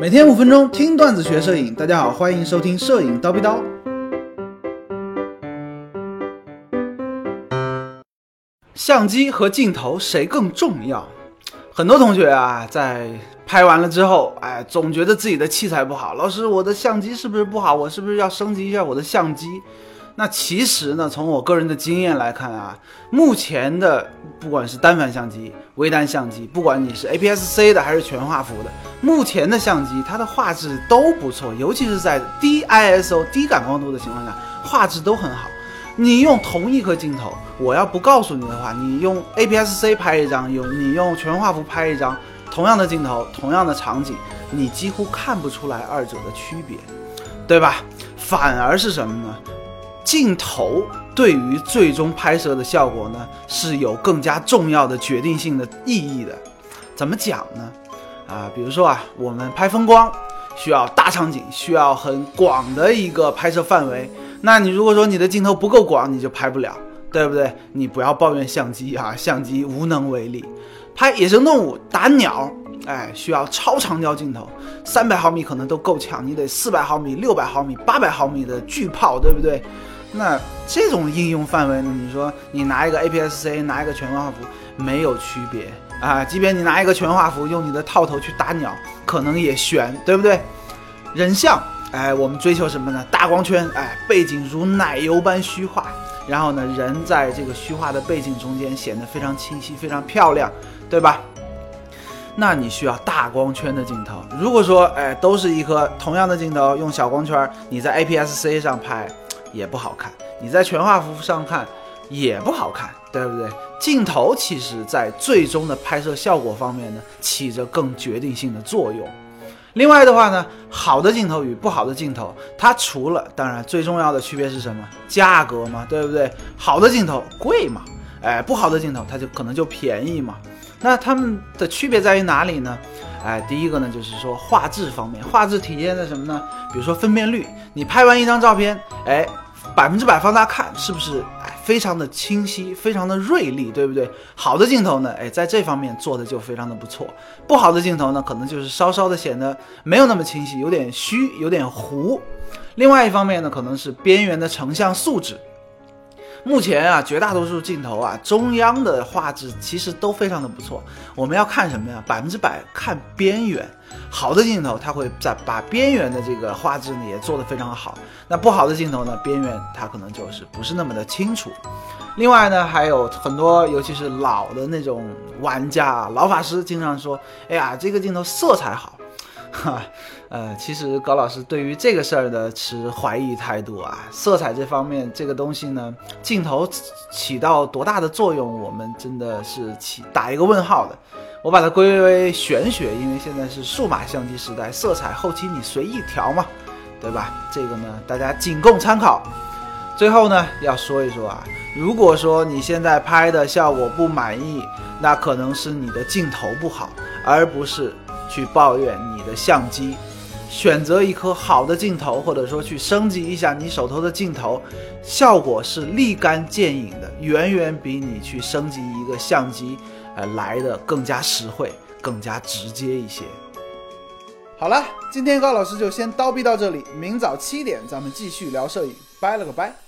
每天五分钟听段子学摄影，大家好，欢迎收听摄影刀逼刀。相机和镜头谁更重要？很多同学啊，在拍完了之后，哎，总觉得自己的器材不好。老师，我的相机是不是不好？我是不是要升级一下我的相机？那其实呢，从我个人的经验来看啊，目前的不管是单反相机、微单相机，不管你是 APS-C 的还是全画幅的，目前的相机它的画质都不错，尤其是在低 ISO、低感光度的情况下，画质都很好。你用同一颗镜头，我要不告诉你的话，你用 APS-C 拍一张，有你用全画幅拍一张，同样的镜头，同样的场景，你几乎看不出来二者的区别，对吧？反而是什么呢？镜头对于最终拍摄的效果呢，是有更加重要的决定性的意义的。怎么讲呢？啊，比如说啊，我们拍风光需要大场景，需要很广的一个拍摄范围。那你如果说你的镜头不够广，你就拍不了，对不对？你不要抱怨相机啊，相机无能为力。拍野生动物、打鸟，哎，需要超长焦镜头，三百毫米可能都够呛，你得四百毫米、六百毫米、八百毫米的巨炮，对不对？那这种应用范围呢？你说你拿一个 APS-C，拿一个全画幅，没有区别啊。即便你拿一个全画幅，用你的套头去打鸟，可能也悬，对不对？人像，哎，我们追求什么呢？大光圈，哎，背景如奶油般虚化，然后呢，人在这个虚化的背景中间显得非常清晰、非常漂亮，对吧？那你需要大光圈的镜头。如果说，哎，都是一颗同样的镜头，用小光圈，你在 APS-C 上拍。也不好看，你在全画幅上看也不好看，对不对？镜头其实在最终的拍摄效果方面呢，起着更决定性的作用。另外的话呢，好的镜头与不好的镜头，它除了当然最重要的区别是什么？价格嘛，对不对？好的镜头贵嘛，哎，不好的镜头它就可能就便宜嘛。那它们的区别在于哪里呢？哎，第一个呢，就是说画质方面，画质体现在什么呢？比如说分辨率，你拍完一张照片，哎，百分之百放大看，是不是哎非常的清晰，非常的锐利，对不对？好的镜头呢，哎，在这方面做的就非常的不错。不好的镜头呢，可能就是稍稍的显得没有那么清晰，有点虚，有点糊。另外一方面呢，可能是边缘的成像素质。目前啊，绝大多数镜头啊，中央的画质其实都非常的不错。我们要看什么呀？百分之百看边缘。好的镜头，它会在把边缘的这个画质呢也做得非常好。那不好的镜头呢，边缘它可能就是不是那么的清楚。另外呢，还有很多，尤其是老的那种玩家、老法师，经常说：“哎呀，这个镜头色彩好。”哈，呃，其实高老师对于这个事儿呢持怀疑态度啊。色彩这方面，这个东西呢，镜头起到多大的作用，我们真的是起打一个问号的。我把它归为玄学，因为现在是数码相机时代，色彩后期你随意调嘛，对吧？这个呢，大家仅供参考。最后呢，要说一说啊，如果说你现在拍的效果不满意，那可能是你的镜头不好，而不是。去抱怨你的相机，选择一颗好的镜头，或者说去升级一下你手头的镜头，效果是立竿见影的，远远比你去升级一个相机，呃来的更加实惠，更加直接一些。好了，今天高老师就先叨逼到这里，明早七点咱们继续聊摄影，拜了个拜。